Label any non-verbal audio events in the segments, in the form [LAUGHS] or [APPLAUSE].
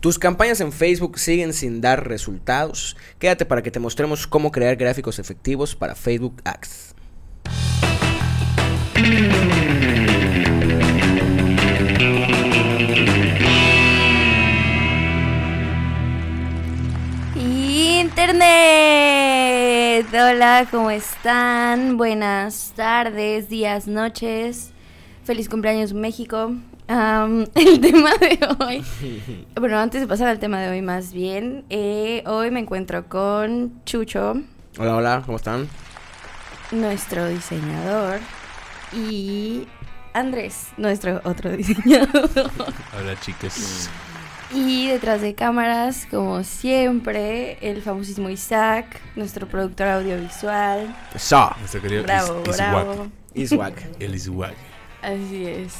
Tus campañas en Facebook siguen sin dar resultados. Quédate para que te mostremos cómo crear gráficos efectivos para Facebook Ads. Internet. Hola, ¿cómo están? Buenas tardes, días, noches. Feliz cumpleaños México. [LAUGHS] el tema de hoy. [LAUGHS] Bueno, antes de pasar al tema de hoy más bien, eh, hoy me encuentro con Chucho. Hola, hola, ¿cómo están? Nuestro diseñador. Y Andrés, nuestro otro [LAUGHS] diseñador. Hola, chicos. Y detrás de cámaras, como siempre, el famosísimo Isaac, nuestro productor audiovisual. Sa. Nuestro querido Bravo, Is- bravo. Iswag. El Iswag. Así es.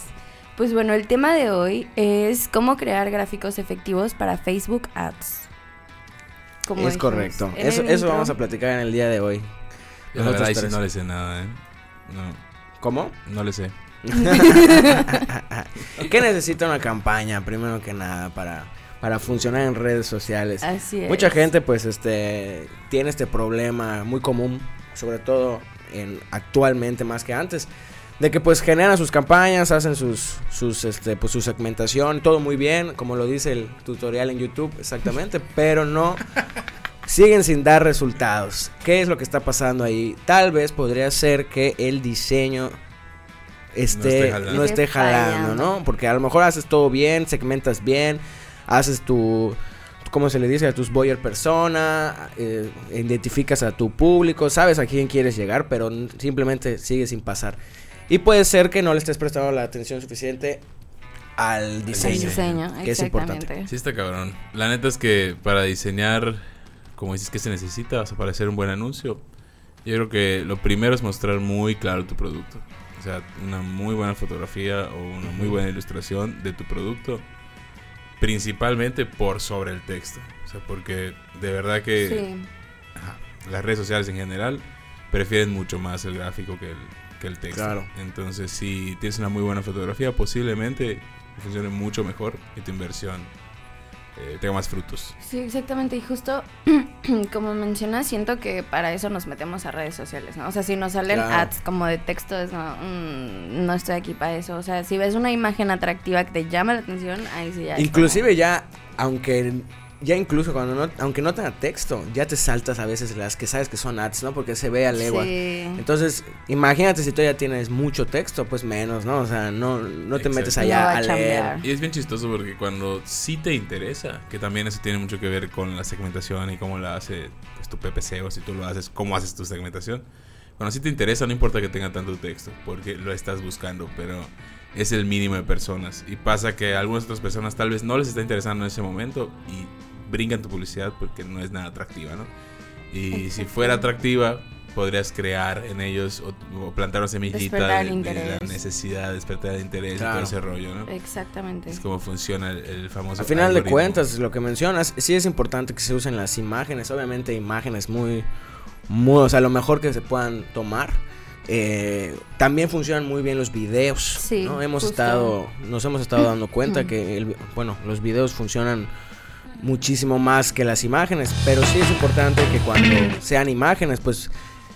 Pues bueno, el tema de hoy es cómo crear gráficos efectivos para Facebook Ads. Como es dijimos correcto. Eso, eso vamos a platicar en el día de hoy. Yo la Nosotros verdad ahí sí tres. no le sé nada, ¿eh? No, ¿Cómo? no le sé. [LAUGHS] ¿Qué necesita una campaña, primero que nada, para, para funcionar en redes sociales? Así es. Mucha gente, pues, este, tiene este problema muy común, sobre todo en, actualmente más que antes, de que, pues, generan sus campañas, hacen sus, sus, este, pues, su segmentación, todo muy bien, como lo dice el tutorial en YouTube, exactamente, [LAUGHS] pero no siguen sin dar resultados. ¿Qué es lo que está pasando ahí? Tal vez podría ser que el diseño esté, esté jalando. no esté jalando. ¿no? Porque a lo mejor haces todo bien, segmentas bien, haces tu, ¿cómo se le dice? A tus buyer persona, eh, identificas a tu público, sabes a quién quieres llegar, pero simplemente sigue sin pasar. Y puede ser que no le estés prestando la atención suficiente al diseño. diseño, que es importante. exactamente. Sí está cabrón. La neta es que para diseñar, como dices que se necesita, o sea, para hacer un buen anuncio, yo creo que lo primero es mostrar muy claro tu producto. O sea, una muy buena fotografía o una muy buena ilustración de tu producto. Principalmente por sobre el texto. O sea, porque de verdad que Sí. ajá, las redes sociales en general prefieren mucho más el gráfico que el, que el texto. Claro. Entonces, si tienes una muy buena fotografía, posiblemente funcione mucho mejor y tu inversión eh, tenga más frutos. Sí, exactamente. Y justo [CLEARS THROAT] como mencionas, siento que para eso nos metemos a redes sociales, ¿no? O sea, si nos salen Claro. ads como de texto, es no, mm, no estoy aquí para eso. O sea, si ves una imagen atractiva que te llama la atención, ahí sí ya. Inclusive ya, aunque ya incluso cuando no, aunque no tenga texto, ya te saltas a veces las que sabes que son ads, ¿no? Porque se ve a legua. Sí. Entonces, imagínate si tú ya tienes mucho texto, pues menos, ¿no? O sea, no, no te Exacto. metes No allá va a a, leer. Y es bien chistoso porque cuando sí te interesa, que también eso tiene mucho que ver con la segmentación y cómo la hace pues, tu PPC o si tú lo haces, cómo haces tu segmentación. Cuando sí te interesa, no importa que tenga tanto texto, porque lo estás buscando, pero es el mínimo de personas. Y pasa que a algunas otras personas tal vez no les está interesando en ese momento y brincan tu publicidad porque no es nada atractiva, ¿no? Y si fuera atractiva, podrías crear en ellos o, o plantar una semillita de, de la necesidad, despertar el interés y Claro. todo ese rollo, ¿no? Exactamente. Es como funciona el, el famoso. Al final de algoritmo. cuentas, lo que mencionas, sí es importante que se usen las imágenes, obviamente imágenes muy, muy, o sea, lo mejor que se puedan tomar. Eh, también funcionan muy bien los videos. Sí, ¿no? Hemos justo. estado, nos hemos estado dando cuenta que, el- bueno, los videos funcionan muchísimo más que las imágenes, pero sí es importante que cuando sean imágenes, pues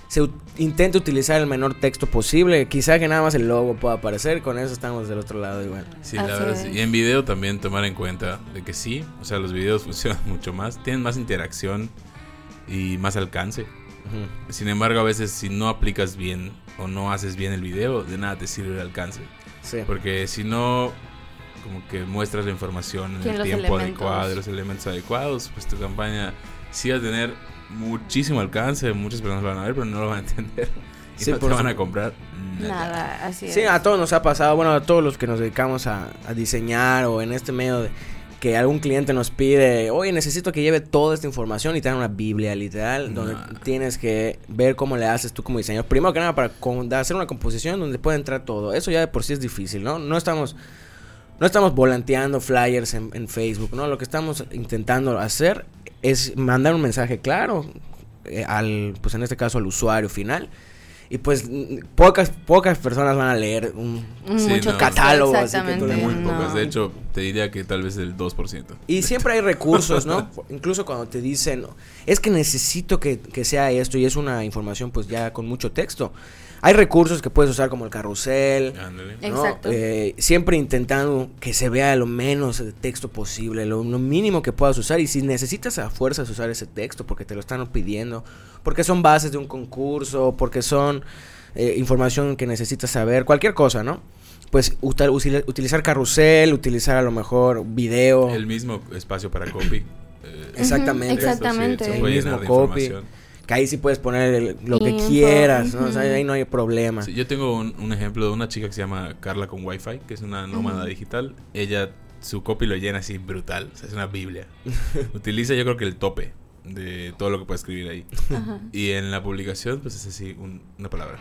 se intente utilizar el menor texto posible. Quizá que nada más el logo pueda aparecer, con eso estamos del otro lado igual. Sí, la Así verdad. es. Y en video también tomar en cuenta de que sí, o sea, los videos [LAUGHS] funcionan mucho más, tienen más interacción y más alcance. Sin embargo, a veces si no aplicas bien o no haces bien el video, de nada te sirve el alcance. Sí. Porque si no, como que muestras la información en el tiempo elementos. adecuado, los elementos adecuados, pues tu campaña sí va a tener muchísimo alcance, muchas personas lo van a ver, pero no lo van a [LAUGHS] entender. Y Sí, no te van a comprar nada. Nada, así es. Sí, a todos nos ha pasado, bueno, a todos los que nos dedicamos a, a diseñar o en este medio de que algún cliente nos pide, oye, necesito que lleve toda esta información y te dan una Biblia literal, donde Nah. tienes que ver cómo le haces tú como diseñador. Primero que nada, para con- hacer una composición donde puede entrar todo. Eso ya de por sí es difícil, ¿no? No estamos, no estamos volanteando flyers en, en Facebook, ¿no? Lo que estamos intentando hacer es mandar un mensaje claro eh, al, pues en este caso al usuario final. Y pues pocas pocas personas van a leer un, Sí, Mucho no. catálogo, así que tú Exactamente. le- Muy no. pocas. De hecho, te diría que tal vez el 2%. Y siempre hay recursos, ¿no? [LAUGHS] Incluso cuando te dicen, es que necesito que, que sea esto y es una información pues ya con mucho texto. Hay recursos que puedes usar como el carrusel, Ándale. ¿no? Exacto. Eh, siempre intentando que se vea lo menos de texto posible, lo, lo mínimo que puedas usar. Y si necesitas a fuerzas usar ese texto porque te lo están pidiendo, porque son bases de un concurso, porque son eh, información que necesitas saber, cualquier cosa, ¿no? Pues utilizar carrusel, utilizar a lo mejor video. El mismo espacio para copy. [CLEARS THROAT] eh, Exactamente. Exactamente. eso sí, se El mismo copy. Que ahí sí puedes poner el- lo que Info, quieras, ¿no? O sea, ahí no hay problema. Sí, yo tengo un, un ejemplo de una chica que se llama Carla con Wi-Fi, que es una nómada digital. Ella, su copy lo llena así brutal. O sea, es una biblia. [LAUGHS] Utiliza yo creo que el tope de todo lo que puede escribir ahí. Ajá. Y en la publicación, pues es así, un- una palabra.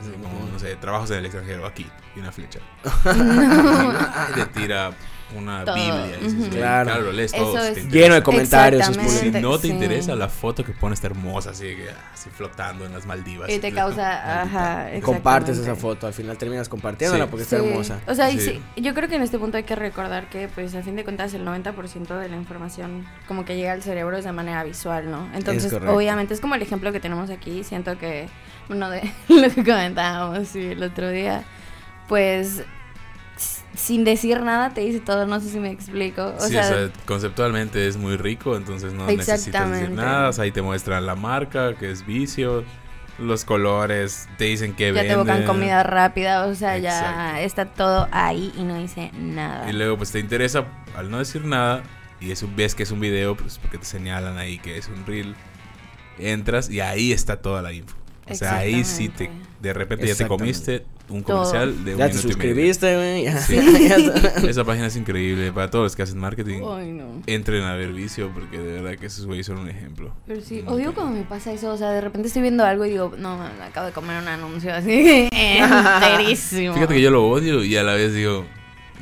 Así como, no sé, trabajos en el extranjero, aquí, y una flecha. [LAUGHS] [LAUGHS] Y te tira una Todo, biblia. "Güey, Claro. lo lees Eso todo. si es- te Lleno interesa". de comentarios. Si no te Sí. interesa, la foto que pone está hermosa, así, que, así flotando en las Maldivas. Y te causa, ajá, Compartes esa foto, al final terminas compartiéndola Sí. porque está Sí. hermosa. O sea, y Sí. sí, yo creo que en este punto hay que recordar que, pues, a fin de cuentas, el 90% de la información como que llega al cerebro es de manera visual, ¿no? Entonces, obviamente, es como el ejemplo que tenemos aquí. Siento que uno de [LAUGHS] lo que comentábamos sí, el otro día, pues, sin decir nada te dice todo, no sé si me explico. O sí, sea, o sea, conceptualmente es muy rico, entonces no necesitas decir nada. o sea, ahí te muestran la marca, que es vicio, los colores, te dicen que ya te venden. evocan comida rápida, o sea, ya está todo ahí y no dice nada. Y luego, pues te interesa, al no decir nada, y es un, ves que es un video, pues porque te señalan ahí que es un reel, entras y ahí está toda la info. O sea, ahí sí te, de repente ya te comiste un Todo. comercial de un Ya te minuto y medio. suscribiste, güey. ya. Sí. [LAUGHS] [LAUGHS] Esa página es increíble para todos los que hacen marketing. Ay, no. Entren a ver vicio porque de verdad que esos güeyes son un ejemplo. Pero sí, Muy odio cuando me pasa eso, o sea, de repente estoy viendo algo y digo, no, man, acabo de comer un anuncio así, [LAUGHS] enterísimo. Fíjate que yo lo odio y a la vez digo,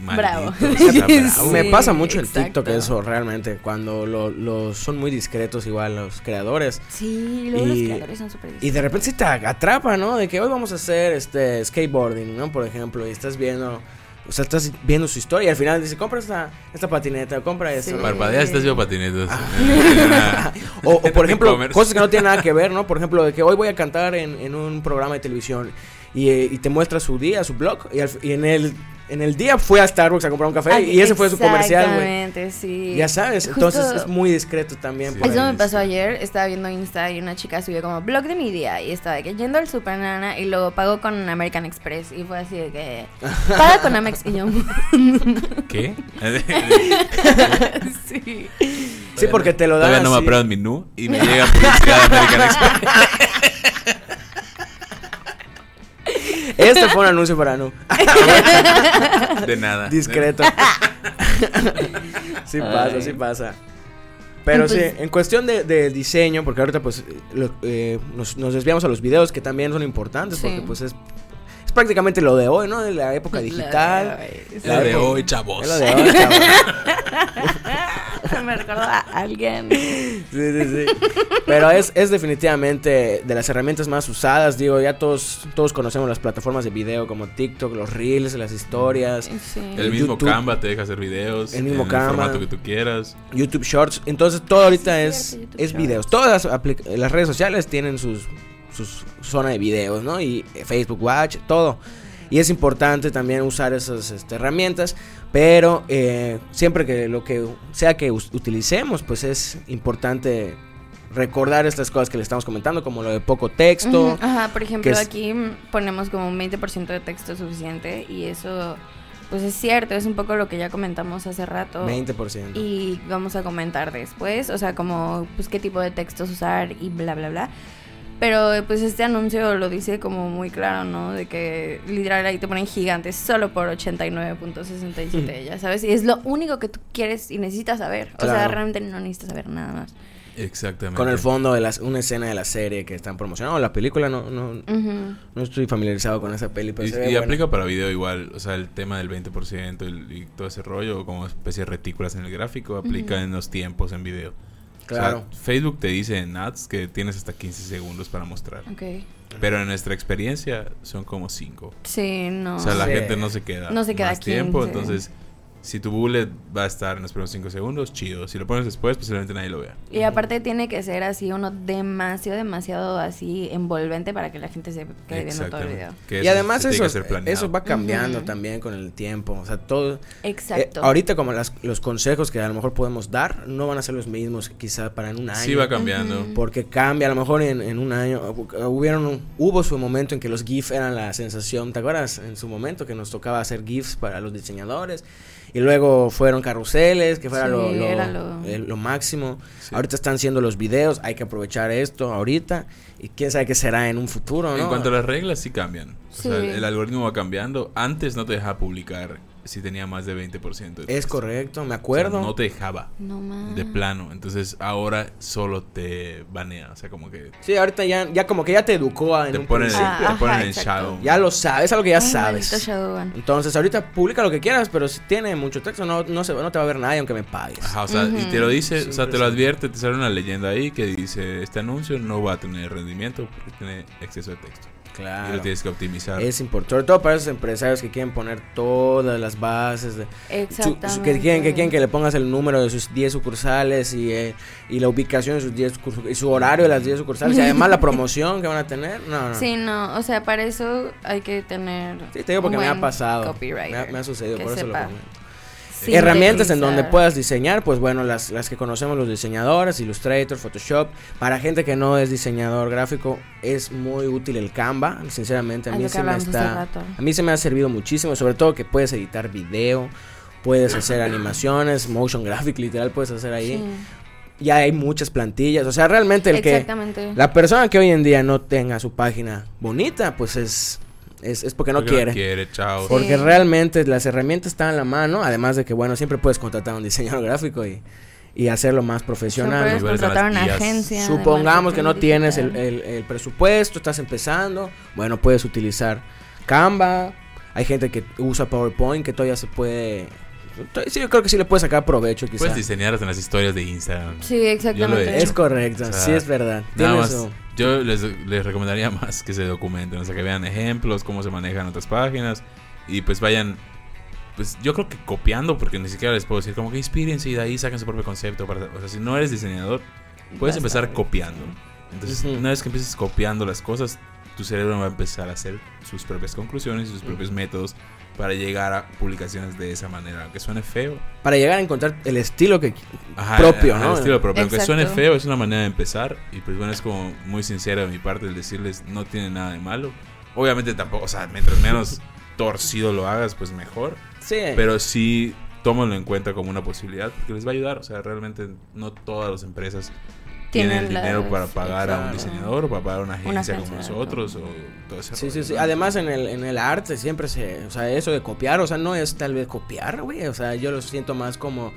Bravo. [LAUGHS] Me pasa mucho en exacto. TikTok eso, realmente. Cuando lo, lo- son muy discretos, igual los creadores. Sí, luego Y- los creadores son súper Y de repente se te atrapa, ¿no? De que hoy vamos a hacer este skateboarding, ¿no? Por ejemplo, y estás viendo. O sea, estás viendo su historia y al final dice, compra esta, esta patineta, compra esto. Sí. ¿no? Parpadeas, estás viendo patinetas. [LAUGHS] O, o, por ejemplo, cosas que no tienen nada que ver, ¿no? Por ejemplo, de que hoy voy a cantar en, en un programa de televisión y, eh, y te muestra su día, su blog, y, al- y en, el, en el día fue a Starbucks a comprar un café y ese fue su comercial, güey. Exactamente, sí. Ya sabes, Justo- entonces es muy discreto también. Sí. Eso me pasó ayer, estaba viendo Insta y una chica subió como blog de mi día y estaba de que yendo al super nana y luego pago con American Express y fue así de que [LAUGHS] paga con Amex y yo [LAUGHS] ¿Qué? [LAUGHS] sí. Sí, porque te lo dan Todavía no me así. aprueban mi NU y me llega publicidad de American Express. Este fue un anuncio para Nu. [LAUGHS] De nada. Discreto. sí pasa, sí pasa. Pero sí, Entonces- en cuestión de, de diseño, porque ahorita pues lo- eh, nos, nos desviamos a los videos que también son importantes, Sí. porque pues es, es prácticamente lo de hoy, ¿no? De la época digital. La de hoy, La de época- hoy, chavos. Es lo de hoy, chavos. [LAUGHS] Me recordó a alguien. Sí, sí, sí. Pero es, es definitivamente de las herramientas más usadas. Digo, ya todos, todos conocemos las plataformas de video como TikTok, los Reels, las historias, Sí. El mismo YouTube. Canva te deja hacer videos. El mismo en Canva. el formato que tú quieras. YouTube Shorts. Entonces todo ahorita Sí, es, YouTube es Shorts. videos. Todas las, las redes sociales tienen sus, sus zona de videos, ¿no? Y eh, Facebook Watch, todo. Y es importante también usar esas este, herramientas, pero eh, siempre que lo que sea que utilicemos, pues es importante recordar estas cosas que le estamos comentando, como lo de poco texto. Ajá, por ejemplo, aquí ponemos como un 20% de texto suficiente y eso, pues es cierto, es un poco lo que ya comentamos hace rato. 20%. Y vamos a comentar después, o sea, como, pues, qué tipo de textos usar y bla, bla, bla. Pero, pues, este anuncio lo dice como muy claro, ¿no? De que literal ahí te ponen gigantes solo por 89.67, ya sabes. Y es lo único que tú quieres y necesitas saber. O sea, realmente no necesitas saber nada más. Exactamente. Con el fondo de las, una escena de la serie que están promocionando. La película no, no, no estoy familiarizado con esa peli, pero Y, se ve y buena. aplica para video igual, o sea, el tema del 20% el- y todo ese rollo, como especie de retículas en el gráfico, aplica en los tiempos en video. Claro. O sea, Facebook te dice en ads que tienes hasta 15 segundos para mostrar. Ok. Pero en nuestra experiencia son como 5. Sí, no. O sea, la Sí. gente no se queda, No se queda más tiempo. 15. Entonces, si tu bullet va a estar en los primeros 5 segundos, chido. Si lo pones después, posiblemente nadie lo vea. Y aparte tiene que ser así uno demasiado, demasiado así envolvente para que la gente se quede viendo todo el video. Que Y eso además eso, eso va cambiando también con el tiempo. O sea, todo... Exacto. Eh, ahorita como las- los consejos que a lo mejor podemos dar no van a ser los mismos quizá para en un año. Sí va cambiando. Porque cambia, a lo mejor en, en un año, hu- hubieron, hubo su momento en que los GIFs eran la sensación, ¿te acuerdas? En su momento que nos tocaba hacer GIFs para los diseñadores. Y luego fueron carruseles, que fuera Sí, lo, lo, era lo- máximo. Sí. Ahorita están siendo los videos, hay que aprovechar esto ahorita. Y quién sabe qué será en un futuro, ¿no? En cuanto a las reglas, sí cambian. O sea, Sí. el algoritmo va cambiando. Antes no te dejaba publicar si tenía más de 20%. de Es correcto, me O sea, acuerdo. no te dejaba. No más. De plano. Entonces ahora solo te banea. O sea, como que Sí, ahorita ya, ya como que ya te educó a- en te un ponen, principio. Ah, te ponen ajá, en shadow. Ya lo sabes, es algo que ya Ay, sabes. Entonces, ahorita publica lo que quieras, pero si tiene mucho texto, no, no, se, no te va a ver nadie aunque me pagues. Ajá, o sea, y te lo dice, o sea, te lo advierte, te sale una leyenda ahí que dice, este anuncio no va a tener rendimiento porque tiene exceso de texto. Y Claro. lo tienes que optimizar. Es importante, sobre todo para esos empresarios que quieren poner todas las bases, de, su- Exactamente. su- que, quieren, que quieren que le pongas el número de sus 10 sucursales y, eh, y la ubicación de sus 10 sucursales y su horario de las 10 sucursales y además la promoción que van a tener. No, no. Sí, no, o sea, para eso hay que tener. Sí, te digo porque me ha pasado. Me ha, me ha sucedido, por eso lo comento. Herramientas en donde puedas diseñar, pues bueno, las, las que conocemos los diseñadores, Illustrator, Photoshop. Para gente que no es diseñador gráfico, es muy útil el Canva. Sinceramente, a mí se me está. A mí se me ha servido muchísimo, sobre todo que puedes editar video, puedes hacer animaciones, motion graphic, literal, puedes hacer ahí. Sí, Ya hay muchas plantillas, o sea, realmente el que la persona que hoy en día no tenga su página bonita, pues es es, es porque no Porque quiere. quiere, chao. Sí. Porque realmente las herramientas están a la mano, además de que, bueno, siempre puedes contratar a un diseñador [LAUGHS] gráfico y, y hacerlo más profesional. contratar una agencia. Supongamos que no tienes el, el- el presupuesto, estás empezando, bueno, puedes utilizar Canva. Hay gente que usa PowerPoint que todavía se puede... Sí, yo creo que sí le puedes sacar provecho quizás. Puedes diseñar hasta en las historias de Instagram. Sí, exactamente. Es correcto, O sea, sí es verdad. Nada Tiene más, su- yo les, les recomendaría [LAUGHS] más que se documenten, o sea, que vean ejemplos, cómo se manejan otras páginas y pues vayan, pues yo creo que copiando, porque ni siquiera les puedo decir como que inspírense y de ahí saquen su propio concepto. Para, o sea, si no eres diseñador, puedes empezar copiando. Entonces, una vez que empieces copiando las cosas, tu cerebro va a empezar a hacer sus propias conclusiones y sus propios métodos para llegar a publicaciones de esa manera. Aunque suene feo. Para llegar a encontrar el estilo que... Ajá, Propio, ajá, ¿no? el estilo propio. Aunque suene Exacto. feo, es una manera de empezar. Y pues bueno, es como muy sincero de mi parte el decirles, no tiene nada de malo. Obviamente tampoco, o sea, mientras menos [LAUGHS] torcido lo hagas, pues mejor. Sí. Pero sí tómenlo en cuenta como una posibilidad porque les va a ayudar. O sea, realmente no todas las empresas tienen, el dinero las- para pagar a un diseñador o para pagar a una agencia, agencia, como nosotros o todo ese Sí, rollo, sí, sí. ¿no? Además, en el, en el arte siempre se. O sea, eso de copiar, o sea, no es tal vez copiar, güey. O sea, yo lo siento más como.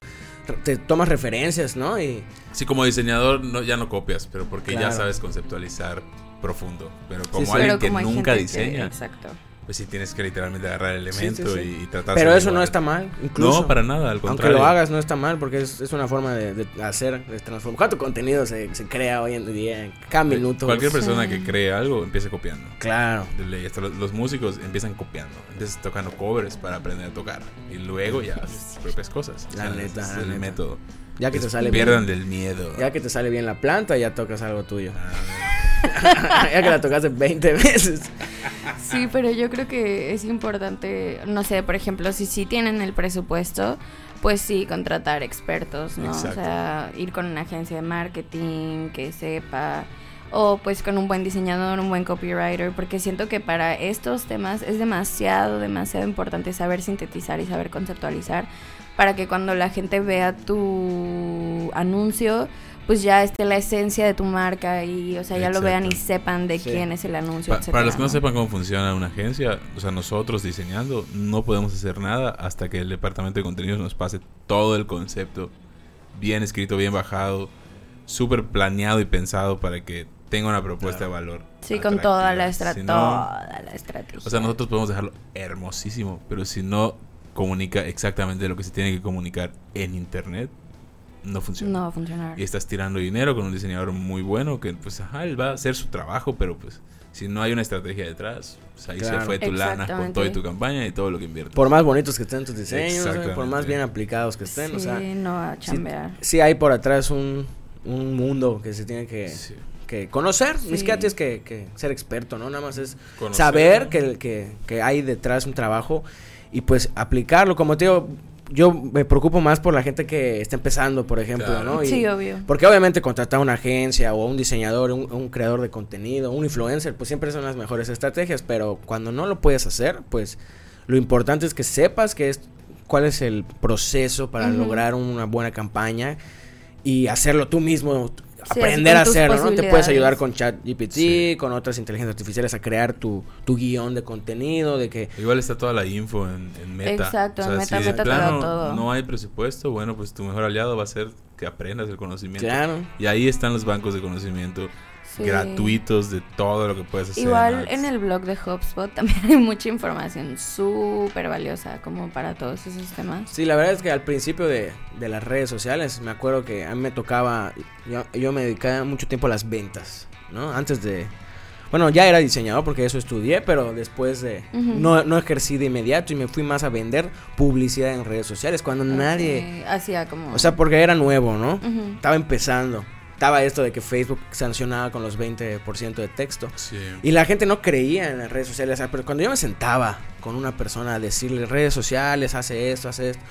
Te tomas referencias, ¿no? Y. Sí, como diseñador no, ya no copias, pero porque ya sabes conceptualizar profundo. Pero como sí. alguien Pero que como nunca que- diseña, exacto. Pues sí tienes que literalmente agarrar el elemento sí, sí. Y, y tratar Pero eso no está mal, incluso. No, para nada, al Aunque contrario. lo hagas, no está mal, porque es, es una forma de, de hacer, de transformar. ¿Cuánto contenido se, se crea hoy en día? Cada minuto. Cualquier persona Sí. que cree algo empieza copiando. Claro. Hasta los, los músicos empiezan copiando, empiezan tocando covers para aprender a tocar y luego ya haces tus propias cosas. La neta, es la el neta. método. Ya que te sale pierdan bien. del miedo. Ya que te sale bien la planta, ya tocas algo tuyo. Ah, [LAUGHS] ya que la tocaste 20 veces. Sí, pero yo creo que es importante, no sé, por ejemplo, si sí tienen el presupuesto, pues sí, contratar expertos, ¿no? Exacto. O sea, ir con una agencia de marketing que sepa, o pues con un buen diseñador, un buen copywriter, porque siento que para estos temas es demasiado, demasiado importante saber sintetizar y saber conceptualizar para que cuando la gente vea tu anuncio, pues ya esté la esencia de tu marca y, o sea, ya lo vean y sepan de Sí. quién es el anuncio. pa- etcétera, para los que no ¿no? sepan cómo funciona una agencia, o sea, nosotros diseñando no podemos hacer nada hasta que el departamento de contenidos nos pase todo el concepto bien escrito, bien bajado, súper planeado y pensado para que tenga una propuesta Claro. de valor. Sí, con toda la, Si no- toda la estrategia. O sea, nosotros podemos dejarlo hermosísimo, pero si no comunica exactamente lo que se tiene que comunicar en internet, no funciona. No va a funcionar. Y estás tirando dinero con un diseñador muy bueno que, pues, ajá, él va a hacer su trabajo, pero pues, si no hay una estrategia detrás, pues ahí Claro. se fue tu lana con todo y tu campaña y todo lo que inviertes. Por más bonitos que estén tus diseños, por más bien aplicados que estén, sí, o sea, no va a chambear. sí hay por atrás un, un mundo que se tiene que, Sí. que conocer. Ni siquiera tienes que, que ser experto, ¿no? Nada más es Conocer, saber ¿no? que, que, que hay detrás un trabajo y pues aplicarlo. Como te digo, yo me preocupo más por la gente que está empezando, por ejemplo, Claro. ¿no? Y- Sí, obvio. Porque obviamente contratar una agencia o un diseñador, un, un creador de contenido, un influencer, pues siempre son las mejores estrategias, pero cuando no lo puedes hacer, pues lo importante es que sepas que es cuál es el proceso para lograr una buena campaña y hacerlo tú mismo, aprender a hacerlo, ¿no? Te puedes ayudar con ChatGPT, Sí. con otras inteligencias artificiales a crear tu, tu guion de contenido, de que Igual está toda la info en, en Meta. Exacto, en Meta, si de Meta da plano todo. no hay presupuesto, bueno, pues tu mejor aliado va a ser que aprendas el conocimiento. claro. Y ahí están los bancos de conocimiento Sí. gratuitos de todo lo que puedes hacer. Igual en el blog de HubSpot también hay mucha información súper valiosa como para todos esos temas. Sí, la verdad es que al principio de, de las redes sociales, me acuerdo que a mí me tocaba, yo, yo me dedicaba mucho tiempo a las ventas, ¿no? Antes de, bueno, ya era diseñador porque eso estudié, pero después de, no, no ejercí de inmediato y me fui más a vender publicidad en redes sociales, cuando nadie, Hacía como... o sea, porque era nuevo, ¿no? Estaba empezando, estaba esto de que Facebook sancionaba con los 20% de texto. Sí. Y la gente no creía en las redes sociales. Pero cuando yo me sentaba con una persona a decirle redes sociales, hace esto, hace esto,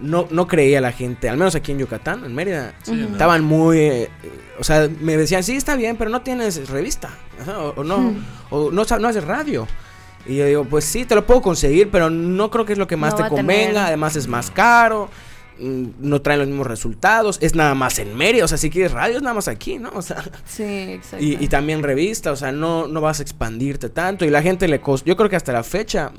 no, no creía la gente, al menos aquí en Yucatán, en Mérida. Sí, Ujú. ¿no? Estaban muy. eh, o sea, me decían, sí, está bien, pero no tienes revista. O, o no, Hmm. o no, no haces radio. Y yo digo, pues sí, te lo puedo conseguir, pero no creo que es lo que más No te convenga. tener- Además, es más caro. Mm, No traen los mismos resultados. Es nada más en Mérida. O sea, si quieres radio, es nada más aquí, ¿no? O sea. Sí, exacto. Y, y también revista, o sea, no, no vas a expandirte tanto. Y la gente le costó. Yo creo que hasta la fecha.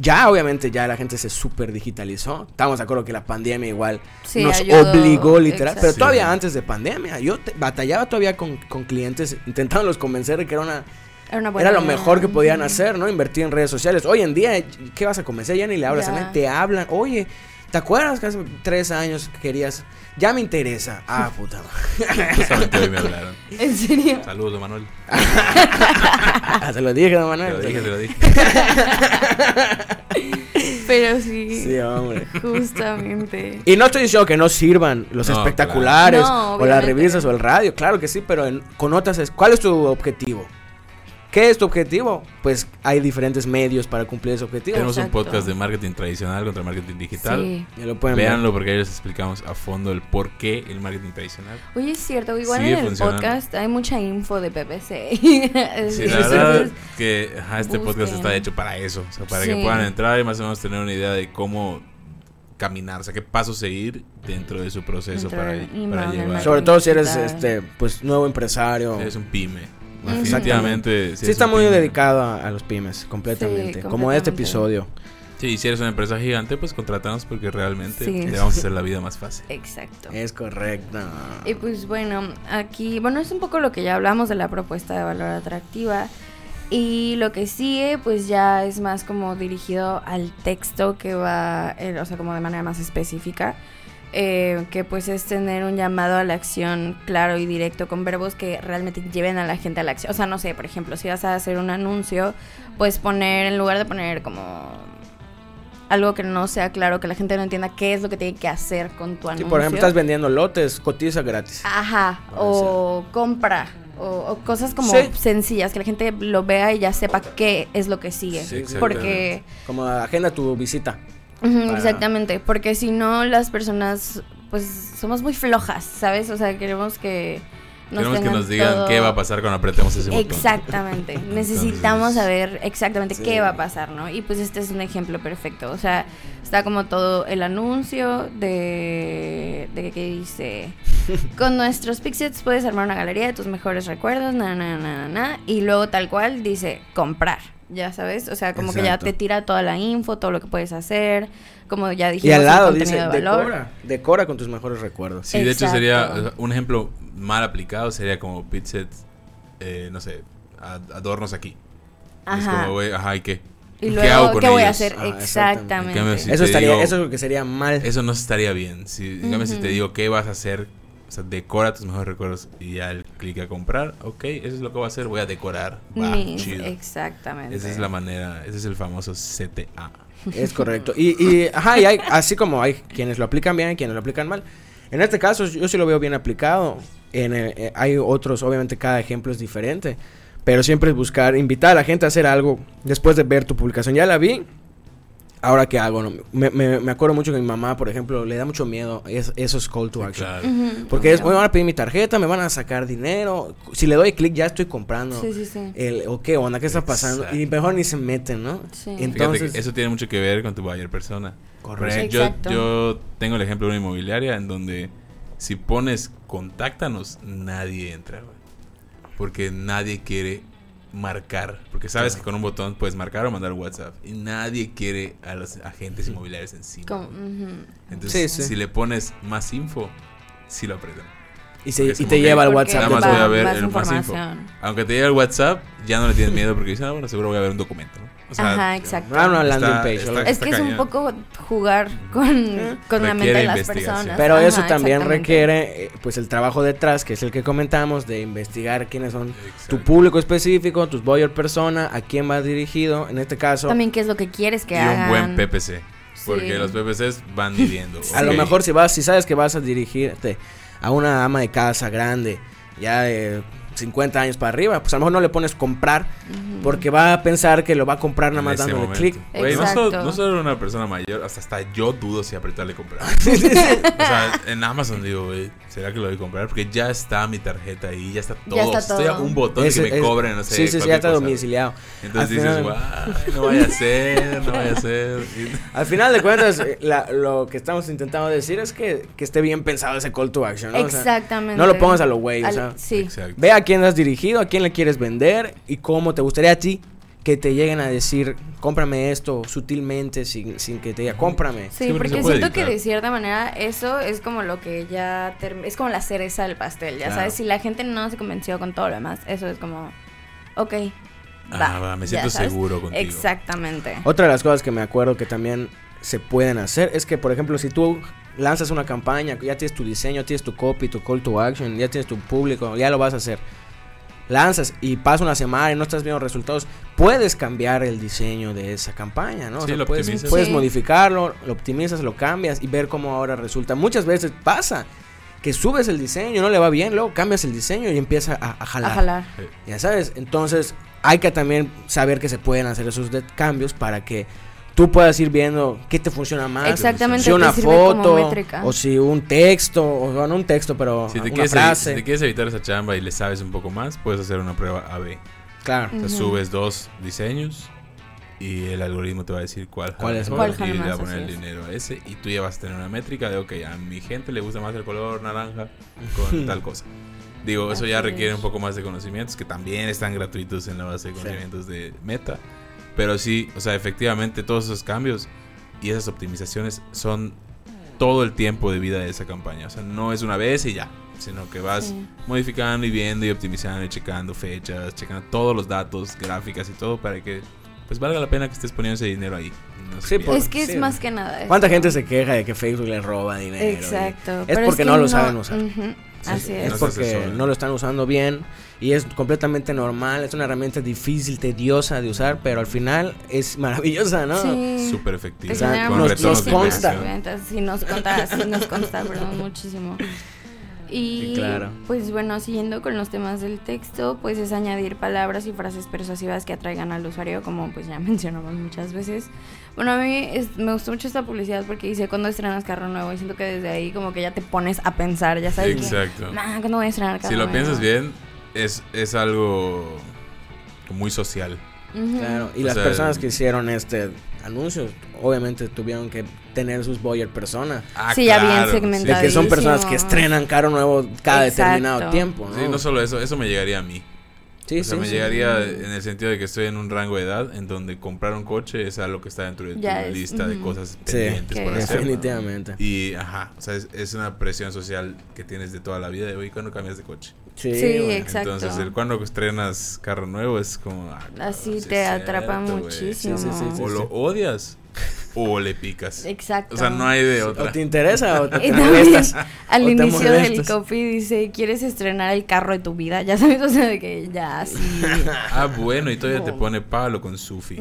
Ya, obviamente, ya la gente se super digitalizó. Estamos de acuerdo que la pandemia igual Sí, nos ayudó, obligó literal. exacto. Pero Sí. todavía antes de pandemia, yo te- batallaba todavía con, con clientes, intentándolos convencer de que era una. Era, una buena Era lo idea. mejor que podían hacer, ¿no? Invertir en redes sociales. Hoy en día, ¿qué vas a convencer? Ya ni le hablas a Ya. nadie, te hablan. Oye, ¿te acuerdas que hace tres años que querías? Ya me interesa. Ah, puta. madre. Justamente hoy me hablaron. ¿En serio? Saludos, Manuel. [LAUGHS] Te lo dije, don Te Manuel. lo dije, te lo dije. [LAUGHS] Pero sí, Sí, hombre. justamente. Y no estoy diciendo que no sirvan los No, espectaculares claro. No, o las revistas o el radio, claro que sí, pero en- con otras es, ¿cuál es tu objetivo? ¿Qué es tu objetivo? Pues hay diferentes medios para cumplir ese objetivo. Tenemos un podcast de marketing tradicional contra marketing digital. Sí. Ya lo pueden ver. Véanlo porque ahí les explicamos a fondo el por qué el marketing tradicional. Oye, es cierto, igual en el podcast hay mucha info de PPC. [LAUGHS] Sí, la verdad que ajá, este podcast está hecho para eso. O sea, para que puedan entrar y más o menos tener una idea de cómo caminar, o sea, qué pasos seguir dentro de su proceso Dentro para, para llevar. Sobre todo si eres este pues nuevo empresario. Es un pyme. Definitivamente. Sí está muy pyme. dedicado a, a los pymes, completamente. Sí, Como este episodio. Sí, si eres una empresa gigante, pues contratanos porque realmente Sí. te vamos a hacer la vida más fácil. Exacto. Es correcto. Y pues bueno, aquí, bueno, es un poco lo que ya hablamos de la propuesta de valor atractiva. Y lo que sigue, pues ya es más como dirigido al texto que va, eh, o sea, como de manera más específica. Eh, que pues es tener un llamado a la acción claro y directo con verbos que realmente lleven a la gente a la acción. O sea, no sé, por ejemplo, si vas a hacer un anuncio, pues poner, en lugar de poner como algo que no sea claro, que la gente no entienda qué es lo que tiene que hacer con tu Si anuncio. por ejemplo estás vendiendo lotes, cotiza gratis. Ajá, o compra, o, o cosas como Sí. sencillas, que la gente lo vea y ya sepa qué es lo que sigue. Sí, porque, Como agenda tu visita. Para- exactamente, porque si no las personas, pues somos muy flojas, ¿sabes? O sea, queremos que nos Queremos que nos digan todo- qué va a pasar cuando apretemos ese botón. Exactamente. [LAUGHS] Necesitamos Entonces, saber exactamente sí. qué va a pasar, ¿no? Y pues este es un ejemplo perfecto. O sea, está como todo el anuncio de, de que dice, [LAUGHS] con nuestros Pixets puedes armar una galería de tus mejores recuerdos, na, na, na, na, na", y luego tal cual dice, comprar. Ya sabes, o sea, como que ya te tira toda la info, todo lo que puedes hacer, como ya dijimos, Y al el lado contenido dice, de valor. decora, decora con tus mejores recuerdos. Sí, de hecho sería sea, un ejemplo mal aplicado sería como Pitset, eh, no sé, ad- adornos aquí. Es Ajá. como, güey, ajá, ¿y qué? Y ¿Qué luego, hago con ¿qué voy a hacer? Ah, exactamente. En cambio, si- eso estaría, digo- eso es lo que sería mal. Eso no estaría bien. Si, dígame si te digo qué vas a hacer, o sea, decora tus mejores recuerdos y ya el clic a comprar, ok, eso es lo que voy a hacer, voy a decorar. Va, chido. exactamente. Esa es la manera, ese es el famoso CTA. Es correcto. Y, y, ajá, y hay, así como hay quienes lo aplican bien y quienes lo aplican mal. En este caso, yo sí lo veo bien aplicado. En el- eh, hay otros, obviamente, cada ejemplo es diferente. Pero siempre es buscar, invitar a la gente a hacer algo después de ver tu publicación. Ya la vi. Ahora, ¿qué hago? No, me, me- me acuerdo mucho que mi mamá, por ejemplo, le da mucho miedo es- esos call to action. claro. Porque es, me van a pedir mi tarjeta, me van a sacar dinero. Si le doy clic, ya estoy comprando. Sí, sí, sí. El, o qué onda, qué está pasando. Y mejor ni se meten, ¿no? Sí. Entonces, eso tiene mucho que ver con tu buyer persona. correcto. Yo, yo tengo el ejemplo de una inmobiliaria en donde si pones contáctanos, nadie entra, güey. Porque nadie quiere marcar. Porque sabes que con un botón puedes marcar o mandar WhatsApp. Y nadie quiere a los agentes inmobiliarios encima. Como-. Entonces, Sí, sí. si le pones más info, sí lo apretan. Y, se- y te lleva al WhatsApp. Nada más voy a ver más el más info. Aunque te llegue el WhatsApp, ya no le tienes miedo porque dicen, ah, bueno, seguro voy a ver un documento, ¿no? O sea, Ajá, exacto. Una Está- landing page. está- algo así. Es que es un poco jugar con, con la mente de las personas. Pero Ajá, eso también requiere, eh, pues, el trabajo detrás, que es el que comentamos, de investigar quiénes son tu público específico, tus buyer persona, a quién va dirigido. En este caso, También qué es lo que quieres que y hagan. un buen PPC. Porque Sí. los PPCs van midiendo. a lo mejor si vas, si sabes que vas a dirigirte a una ama de casa grande, ya de 50 años para arriba, pues a lo mejor no le pones comprar, porque va a pensar que lo va a comprar nada más dándole clic. No solo, no solo una persona mayor, hasta, hasta yo dudo si apretarle comprar. [LAUGHS] o sea, en Amazon digo, güey, ¿será que lo voy a comprar? Porque ya está mi tarjeta ahí, ya está todo. está Estoy a todo. un botón que me es- cobren, no sé. Sí, sí, sí, ya está cosa. domiciliado. Entonces Al dices, final- guay, no vaya a ser, no vaya a ser. [LAUGHS] Al final de cuentas, eh, la- lo que estamos intentando decir es que, que esté bien pensado ese call to action, ¿no? O sea, Exactamente. no lo pongas a lo güey, o sea, sí. Exacto. Ve a quién has dirigido, a quién le quieres vender y cómo te gustaría a ti que te lleguen a decir, cómprame esto sutilmente sin, sin que te diga, cómprame. Sí, porque siento que de cierta manera eso es como lo que ya es como la cereza del pastel, ya Claro. sabes, si la gente no se convenció con todo lo demás, eso es como ok. Ah, va, me siento seguro contigo. Exactamente. Otra de las cosas que me acuerdo que también se pueden hacer es que, por ejemplo, si tú lanzas una campaña, ya tienes tu diseño, tienes tu copy, tu call to action, ya tienes tu público, ya lo vas a hacer. Lanzas y pasa una semana y no estás viendo resultados, puedes cambiar el diseño de esa campaña, ¿no? Sí, lo puedes, optimizas. puedes Sí. modificarlo, lo optimizas, lo cambias y ver cómo ahora resulta. Muchas veces pasa que subes el diseño, no le va bien, luego cambias el diseño y empieza a, a jalar. A jalar. Ya sabes, entonces hay que también saber que se pueden hacer esos cambios para que tú puedas ir viendo qué te funciona más. Exactamente, Si una foto, o si un texto, o no un texto, pero Si te, una quieres, frase. si te quieres evitar esa chamba y le sabes un poco más, puedes hacer una prueba AB. Claro. O sea, subes dos diseños y el algoritmo te va a decir cuál ¿Cuál es mejor ¿Cuál y le va a poner el dinero a ese y tú ya vas a tener una métrica de, ok, a mi gente le gusta más el color naranja con [LAUGHS] tal cosa. Digo, eso ya requiere un poco más de conocimientos que también están gratuitos en la base de Sí. conocimientos de Meta. Pero sí, o sea, efectivamente todos esos cambios y esas optimizaciones son todo el tiempo de vida de esa campaña. O sea, no es una vez y ya, sino que vas Sí. modificando y viendo y optimizando y checando fechas, checando todos los datos, gráficas y todo para que pues valga la pena que estés poniendo ese dinero ahí. no se Sí, por- Es que es sí. más que nada. eso. ¿Cuánta gente se queja de que Facebook le roba dinero? Exacto. Es porque que no lo saben usar. Ujú, Así sí, es. Es porque no lo están usando bien y es completamente normal. Es una herramienta difícil, tediosa de usar, pero al final es maravillosa, ¿no? Sí. Súper Te efectivo. O sea, genera con nos- consta. Sí, nos consta, sí, nos consta, perdón, muchísimo. Y Sí, claro. pues bueno, siguiendo con los temas del texto, pues es añadir palabras y frases persuasivas que atraigan al usuario, como pues ya [LAUGHS] mencionamos muchas veces. Bueno, a mí es- me gustó mucho esta publicidad porque dice cuando estrenas carro nuevo y siento que desde ahí como que ya te pones a pensar, ya sabes. que, Exacto. "Nah, ¿cuándo voy a estrenar carro Si lo nuevo?" piensas bien, es, es algo muy social. Ujú. Claro, y O las sea, personas que hicieron este anuncio, obviamente tuvieron que tener sus buyer persona. Ah, Sí, ya bien De segmentado. que son personas que estrenan caro nuevo cada Exacto. determinado tiempo, ¿no? Sí, no solo eso, eso me llegaría a mí. Sí, o sea, sí, me sí. llegaría en el sentido de que estoy en un rango de edad en donde comprar un coche es algo que está dentro de tu Ya es, lista de cosas pendientes por hacer. definitivamente. Y, ajá, o sea, es, es una presión social que tienes de toda la vida de, oye, ¿cuándo cambias de coche? Sí, exacto. Entonces, el cuando estrenas carro nuevo es como. ah, Así sí te atrapa cierto, muchísimo. Sí, sí, sí, O lo odias [LAUGHS] o le picas. Exacto. O sea, no hay de ¿O otra. te interesa o te, [LAUGHS] molestas? al ¿O te inicio del copy dice, ¿quieres estrenar el carro de tu vida? Ya sabes, [LAUGHS] o sea, de que ya, sí. Ah, bueno, y todavía te pone Pablo con Sufi.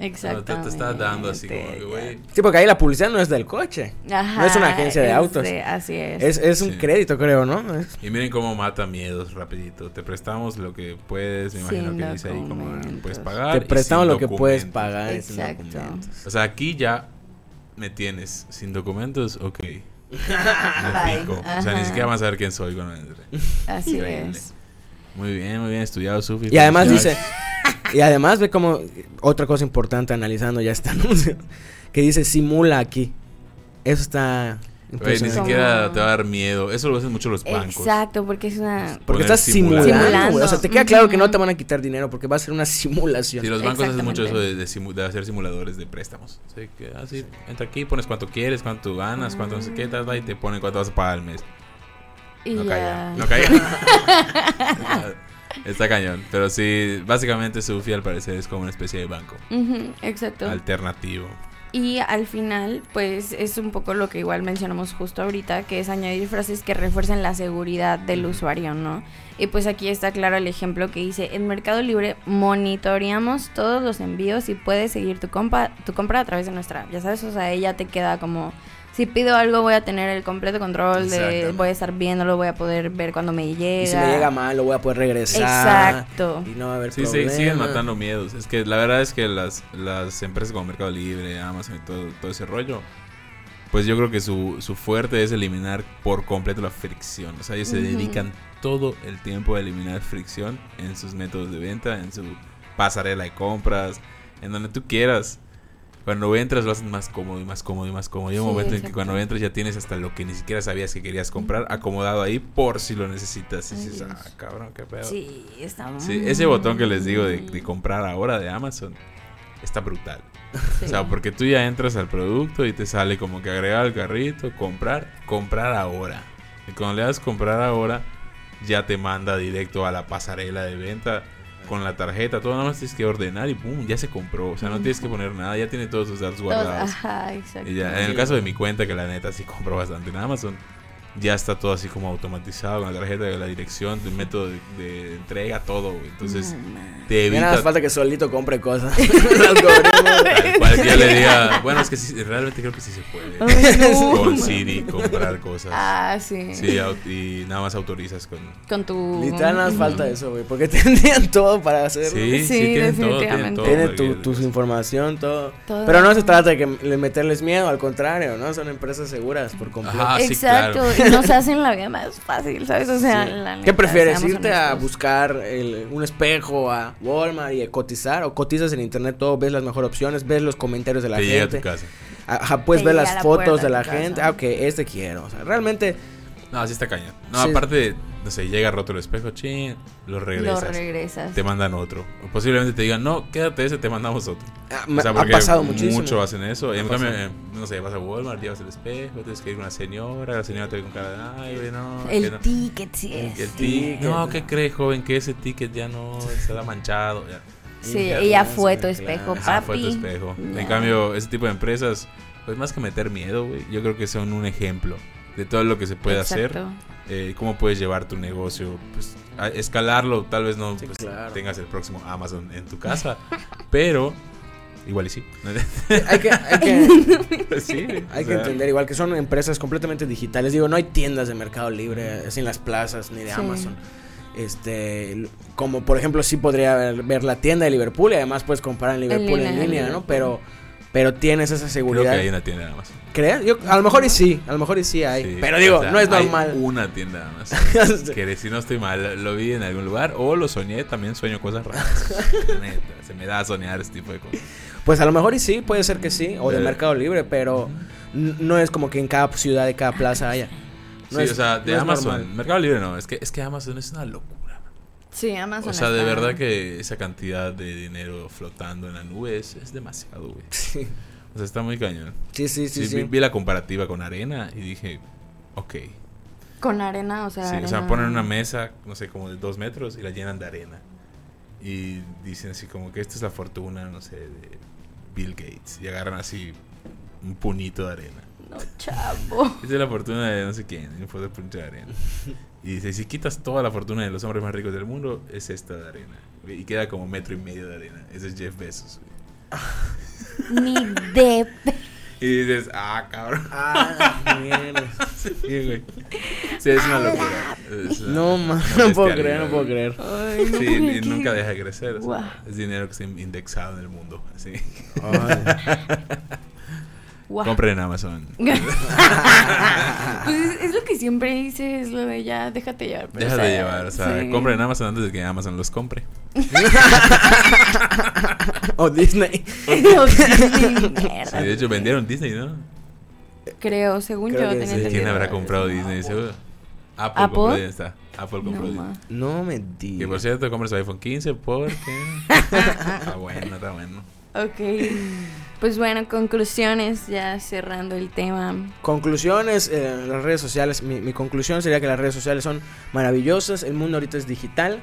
Exacto. te, te está dando así como que, güey. Sí, porque ahí la publicidad no es del coche. Ajá, No es una agencia de autos. así es. Es, es un Sí. crédito, creo, ¿no? Es- Y miren cómo mata miedos rapidito. Te prestamos lo que puedes, me imagino Sin que dice ahí como puedes pagar. Te prestamos lo que puedes pagar. Exacto. O sea, aquí ya me tienes sin documentos, ok. Me pico. O sea, ni siquiera van a saber quién soy cuando entre. Así Increíble. es. Muy bien, muy bien estudiado, Sufi. Y además dice, y además ve como otra cosa importante analizando ya este [LAUGHS] anuncio, que dice simula aquí. Eso está Güey, ni siquiera Como- te va a dar miedo. Eso lo hacen mucho los bancos. Exacto, porque es una... Porque estás simulando. O sea, te queda claro que no te van a quitar dinero porque va a ser una simulación. Sí, los bancos hacen mucho eso de, de simu- de hacer simuladores de préstamos. Así que así, entra aquí, pones cuánto quieres, cuánto ganas, cuánto no sé qué, tal, y te ponen cuánto vas a pagar al mes. Y no ya. caiga, no [LAUGHS] caiga. Está cañón. Pero sí, básicamente Sufi al parecer es como una especie de banco exacto. alternativo. Y al final, pues es un poco lo que igual mencionamos justo ahorita, que es añadir frases que refuercen la seguridad del usuario, ¿no? Y pues aquí está claro el ejemplo que dice, en Mercado Libre monitoreamos todos los envíos y puedes seguir tu, compa tu compra a través de nuestra app. Ya sabes, o sea, ella te queda como, si pido algo voy a tener el completo control de, voy a estar viéndolo, voy a poder ver cuando me llega. Y si me llega mal, lo voy a poder regresar. Exacto. Y no va a haber Sí, sí, siguen matando miedos. Es que la verdad es que las, las empresas como Mercado Libre, Amazon y todo, todo ese rollo, pues yo creo que su, su fuerte es eliminar por completo la fricción. O sea, ellos se Ujú. dedican todo el tiempo a eliminar fricción en sus métodos de venta, en su pasarela de compras, en donde tú quieras. Cuando entras lo hacen más cómodo y más cómodo y más cómodo. Hay un Sí, momento en que cuando entras ya tienes hasta lo que ni siquiera sabías que querías comprar acomodado ahí por si lo necesitas. Y dices, ah, cabrón, qué pedo. Sí, está Sí, ese botón que les digo de, de comprar ahora de Amazon está brutal. Sí. O sea, porque tú ya entras al producto y te sale como que agregar al carrito, comprar, comprar ahora. Y cuando le das comprar ahora, ya te manda directo a la pasarela de venta con la tarjeta. Todo nada más tienes que ordenar y pum, ya se compró. O sea, no tienes que poner nada, ya tiene todos tus datos guardados. Ajá, exacto. Y ya, en el caso de mi cuenta, que la neta sí [LAUGHS] compro bastante en Amazon, ya está todo así como automatizado con la tarjeta de la dirección, el método de, de entrega, todo, güey. Entonces, te Ya nada evita más falta que solito compre cosas. [LAUGHS] Tal cual que yo le diga, bueno, es que sí, realmente creo que sí se puede. Ay, no, [LAUGHS] con. Siri comprar cosas. Ah, sí. Sí, y nada más autorizas con... Con tu. Literal nada más Ujú. falta eso, güey. Porque [LAUGHS] tendrían todo para hacerlo. Sí, sí, Sí, tienen todo, tienen definitivamente. todo. Tiene porque- tu, tu información, todo. Todo. Pero no se trata de que le meterles miedo, al contrario, ¿no? Son empresas seguras por completo. Ajá, sí, Exacto, claro. [LAUGHS] nos hacen la vida más fácil, ¿sabes? O sea, Sí. la ¿Qué prefieres? ¿Irte a buscar el- un espejo a Walmart y a cotizar? ¿O cotizas en internet todo? ¿Ves las mejores opciones? ¿Ves los comentarios de la Te llega a tu gente? casa. Ajá, puedes Te ver las la fotos de la gente. casa. Ah, ok, este quiero. O sea, realmente. No, así está cañón. No, Sí. aparte, no sé, llega roto el espejo, chin, lo Lo regresas. regresas. te mandan otro. O posiblemente te digan, no, quédate ese, te mandamos otro. ah, O sea, ha pasado muchísimo. Mucho hacen eso. Y en cambio, eh, no sé, vas a Walmart, llevas el espejo, tienes que ir con una señora, la señora te ve con cara de, ay, güey, no. El no". ticket, sí el Sí. ticket. No. ¿qué cree, joven? Que ese ticket ya no está manchado. Ya. Sí, Ya, y ya ya fue tu espejo, claro. Ajá, papi. fue tu espejo. Ya. En cambio, ese tipo de empresas, pues más que meter miedo, güey, yo creo que son un ejemplo de todo lo que se puede hacer. Eh, cómo puedes llevar tu negocio, pues a escalarlo, tal vez no Sí, pues, claro. tengas el próximo Amazon en tu casa, [LAUGHS] pero igual y sí. Hay que, hay que, [LAUGHS] sí, hay que sea, entender, igual que son empresas completamente digitales. Digo, no hay tiendas de Mercado Libre, así en las plazas, ni de Sí. Amazon. Este, como por ejemplo, sí podría ver, ver la tienda de Liverpool y además puedes comprar en Liverpool en línea, línea, en ¿no? Liverpool. Pero, pero tienes esa Creo seguridad. que hay una tienda nada más. ¿Crees? Yo, a lo mejor y sí, a lo mejor y sí hay. Sí, pero digo, o sea, no es hay normal. una tienda nada más. [LAUGHS] que si no estoy mal, lo vi en algún lugar o lo soñé, también sueño cosas raras. [LAUGHS] Neta, se me da a soñar este tipo de cosas. Pues a lo mejor y sí, puede ser que sí, o de Eh. Mercado Libre, pero no es como que en cada ciudad de cada plaza haya. No sí, es- o sea, de no Amazon. Mercado Libre no, es que, es que Amazon es una locura. Sí, Amazon. O sea, de verdad que esa cantidad de dinero flotando en la nube es, es demasiado, güey. [LAUGHS] Sí, O sea, está muy cañón. sí, sí, sí. Sí, sí. Vi, vi la comparativa con Arena y dije, ok. Con arena, o sea. Sí, o arena. sea, ponen una mesa, no sé, como de dos metros y la llenan de arena. Y dicen así como que esta es la fortuna, no sé, de Bill Gates. Y agarran así un puñito de arena. No, chavo. Esta es la fortuna de no sé quién, y fue de puñito de arena. [LAUGHS] Y dice, si quitas toda la fortuna de los hombres más ricos del mundo, es esta de arena. Y queda como metro y medio de arena. Ese es Jeff Bezos. [LAUGHS] Ni de. [LAUGHS] Y dices, ah, cabrón. Ah, mierda. Sí, güey. Sí, es una locura. Es una- No, man, no puedo creer, no puedo creer. Ay, no, Sí, y qué- nunca deja de crecer. o sea. Es dinero que está indexado en el mundo. Así. Ay. [LAUGHS] Guau. Compren en Amazon. [LAUGHS] pues es, es lo que siempre dices, es lo de ya, déjate llevar. Deja o sea, llevar. O sea, sí. compren en Amazon antes de que Amazon los compre. [LAUGHS] o Disney. [LAUGHS] No, sí, Sí, mierda. de hecho, vendieron Disney, ¿no? Creo, según Creo yo, que tenía sí. ¿Quién habrá comprado No, Disney? Seguro. Apple, ¿Apple? compró Disney. Está. Apple compró No, Disney. ma. No me Que por digas. cierto, compras iPhone 15 porque. está bueno, está bueno. Ok. Pues bueno, conclusiones, ya cerrando el tema. Conclusiones, eh, las redes sociales. Mi, mi conclusión sería que las redes sociales son maravillosas. El mundo ahorita es digital.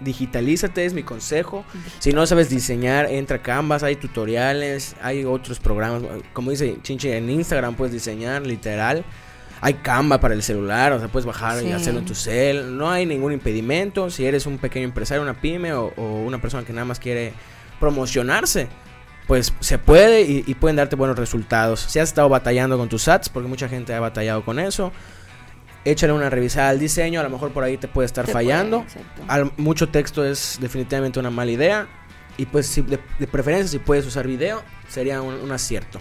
Digitalízate, es mi consejo. Si no sabes diseñar, entra a Canvas. Hay tutoriales, hay otros programas. Como dice Chinche, en Instagram puedes diseñar, literal. Hay Canva para el celular, o sea, puedes bajar y hacerlo en tu cel. No hay ningún impedimento. Si eres un pequeño empresario, una pyme o, o una persona que nada más quiere promocionarse, pues se puede y, y pueden darte buenos resultados. Si has estado batallando con tus ads, porque mucha gente ha batallado con eso, échale una revisada al diseño. A lo mejor por ahí te puede estar Te fallando. puede. Al- mucho texto es definitivamente una mala idea. Y pues si de, de preferencia si puedes usar video, sería un, un acierto.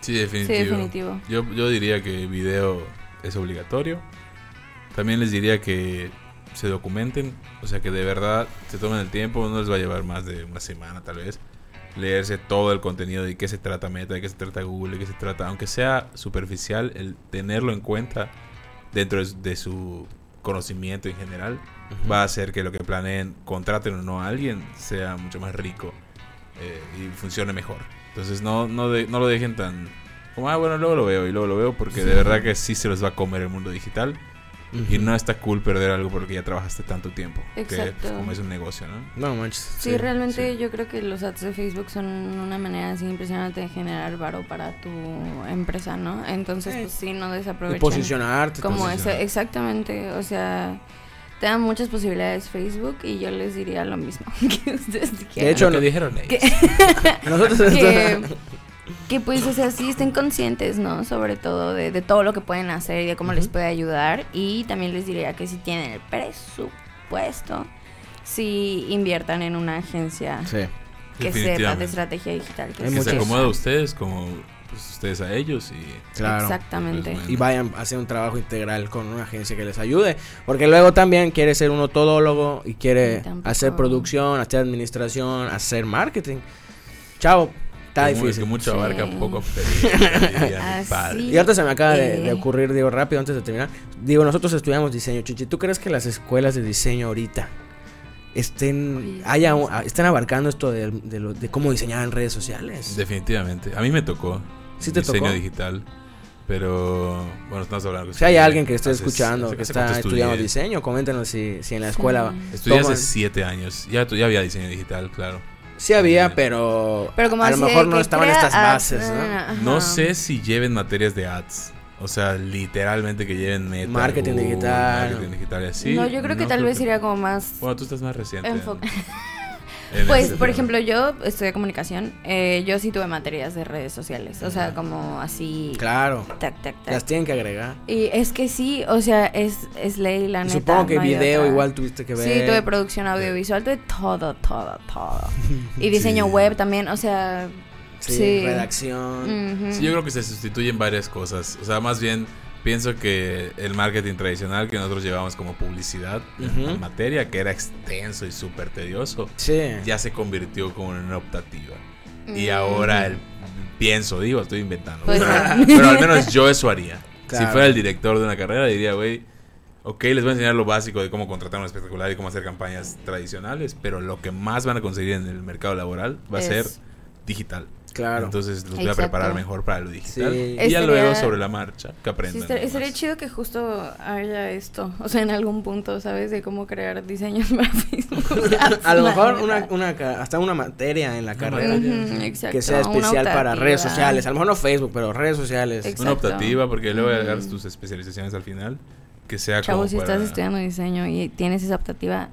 Sí, Sí, definitivo. definitivo. Yo, yo diría que video es obligatorio. También les diría que se documenten, o sea que de verdad se tomen el tiempo, no les va a llevar más de una semana tal vez. Leerse todo el contenido de qué se trata Meta, de qué se trata Google, de qué se trata, aunque sea superficial, el tenerlo en cuenta dentro de, su conocimiento en general va a hacer que lo que planeen, contraten o no a alguien, sea mucho más rico eh, y funcione mejor. Entonces no, no, de- no lo dejen tan como, ah, bueno, luego lo veo y luego lo veo, porque de verdad que sí se los va a comer el mundo digital. Y no está cool perder algo porque ya trabajaste tanto tiempo. Que Exacto. pues, como es un negocio, ¿no? No manches. Sí, realmente sí. yo creo que los ads de Facebook son una manera así impresionante de generar varo para tu empresa, ¿no? Entonces, Sí. pues sí, no Y desaprovechen. posicionarte. Como posicionar. ese, exactamente, o sea, te dan muchas posibilidades Facebook y yo les diría lo mismo [LAUGHS] que ustedes dijeron. De hecho, Lo dijeron ellos. Que- [LAUGHS] Nosotros [LAUGHS] que, que pues, o sea, sí estén conscientes, ¿no? Sobre todo de, de todo lo que pueden hacer y de cómo les Ujú. puede ayudar. Y también les diría que si tienen el presupuesto, sí inviertan en una agencia Sí. que sepa de estrategia digital. Que, Que se acomoda a ustedes como pues, ustedes a ellos y Claro. Exactamente. Pues, y vayan a hacer un trabajo integral con una agencia que les ayude. Porque luego también quiere ser un todólogo y quiere Y hacer producción, hacer administración, hacer marketing. Chao, está es que mucho Sí. abarca poco [LAUGHS] Así padre. Y ahorita se me acaba de, de ocurrir, digo, rápido antes de terminar. Digo, nosotros estudiamos diseño, Chichi. ¿Tú crees que las escuelas de diseño ahorita estén, haya, sí. estén abarcando esto de, de lo- de cómo diseñar en redes sociales? Definitivamente. A mí me tocó. ¿Sí te diseño tocó? digital. Pero bueno, estamos hablando. Si hay alguien que esté escuchando, hace- que hace está estudiando diseño, coméntenos si, si en la Sí. escuela... Estudié hace siete años. Ya, ya había diseño digital, claro. Sí había, pero, Pero como a lo mejor no que estaban estas ads, bases, ¿no? ah, ajá. No sé si lleven materias de ads. O sea, literalmente que lleven meta. Marketing digital. Marketing digital y así. no, yo creo que tal vez sería como más Bueno, tú estás más reciente. Enfoque. [LAUGHS] Pues, por tema. ejemplo, yo estudié comunicación. eh, yo sí tuve materias de redes sociales. O sea, como así. Claro, Tac, tac, tac. las tienen que agregar. Y es que sí, o sea, es, es ley, la Y neta. supongo que no video igual tuviste que ver. Sí, tuve producción audiovisual, tuve todo, todo, todo. [LAUGHS] Y diseño Sí. web también, o sea. Sí, Sí. redacción. Sí, yo creo que se sustituyen varias cosas. O sea, más bien pienso que el marketing tradicional que nosotros llevamos como publicidad en materia, que era extenso y súper tedioso, Sí. ya se convirtió como en una optativa. Y Mm. ahora el, pienso, digo, estoy inventando. Pues pero, al menos yo eso haría. Claro. Si fuera el director de una carrera, diría, güey, ok, les voy a enseñar lo básico de cómo contratar un espectacular y cómo hacer campañas tradicionales, pero lo que más van a conseguir en el mercado laboral va a Es- ser digital. Claro. Entonces los voy a Exacto. preparar mejor para lo digital. Sí. Y ya luego sobre la marcha, que Sí, aprendan. estaría, nomás. estaría chido que justo haya esto, o sea, en algún punto, ¿sabes? De cómo crear diseños [LAUGHS] para [LAUGHS] Facebook. A lo mejor una, una, hasta una materia en la carrera. Ujú, exacto, que sea especial para redes sociales. A lo mejor no Facebook, pero redes sociales. Exacto. Una optativa, porque luego agarras tus especializaciones al final. Que sea Chavo, como si para- estás estudiando diseño y tienes esa optativa,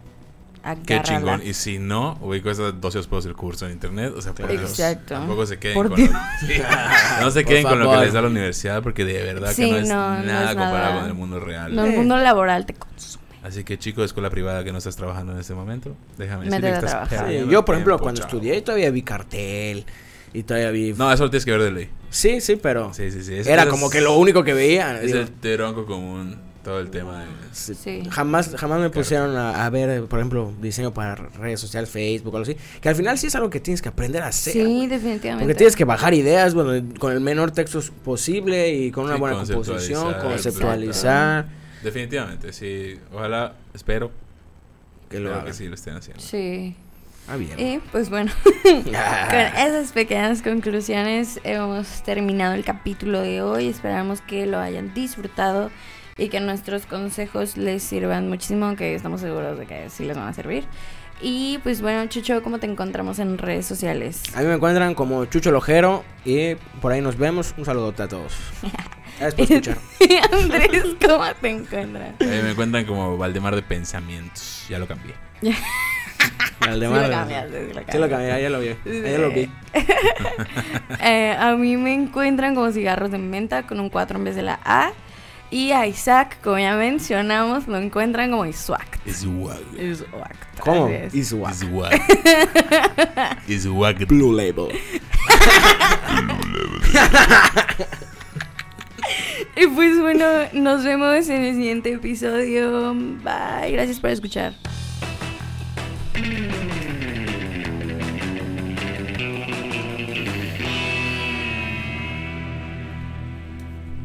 Qué chingón. Y si no, güey, cuesta 12 pesos el curso en internet. O sea, por Exacto. Tampoco se queden Por con Dios. lo, Sí. [LAUGHS] No se queden con lo que les da la universidad, porque de verdad Sí, que no es no, no nada es comparado nada. con el mundo real. No, el mundo laboral te consume. Así que, chico de escuela privada que no estás trabajando en este momento, déjame decirte que estás trabajar. Sí, yo, por ejemplo, tiempo, cuando chavo. estudié todavía vi cartel y todavía vi... No, eso lo tienes que ver de ley. Sí, sí, pero Sí, sí, sí. Era es- como que lo único que veía. Es digo, el tronco común, todo el tema de... sí. Jamás, jamás me pusieron a, a ver, por ejemplo, diseño para redes sociales, Facebook o algo así. Que al final sí es algo que tienes que aprender a hacer. Sí, definitivamente. Porque tienes que bajar ideas bueno, con el menor texto posible y con una Sí, buena composición, conceptualizar, conceptualizar. Definitivamente, sí. Ojalá, espero Que lo que sí lo estén haciendo. Sí. Ah, bien. Y pues bueno, Ah. [LAUGHS] [LAUGHS] con esas pequeñas conclusiones hemos terminado el capítulo de hoy. Esperamos que lo hayan disfrutado y que nuestros consejos les sirvan muchísimo, aunque estamos seguros de que sí les van a servir. Y pues bueno, Chucho, ¿cómo te encontramos en redes sociales? A mí me encuentran como Chucho Lojero y por ahí nos vemos. Un saludote a todos. [LAUGHS] Gracias por escuchar. [LAUGHS] Andrés, ¿cómo te encuentran? A mí me cuentan como Valdemar de Pensamientos. Ya lo cambié. [LAUGHS] Valdemar, Sí lo cambiaste, sí lo Sí lo cambié, ya lo vi. Sí. Ya lo vi. Eh, a mí me encuentran como cigarros de menta con un 4 en vez de la A. Y a Isaac, como ya mencionamos, lo encuentran como Iswak. Iswag. Iswak. ¿Cómo? es. Iswak. Iswag. [LAUGHS] Iswag. Blue Label. [LAUGHS] Y pues bueno, nos vemos en el siguiente episodio. Bye. Gracias por escuchar.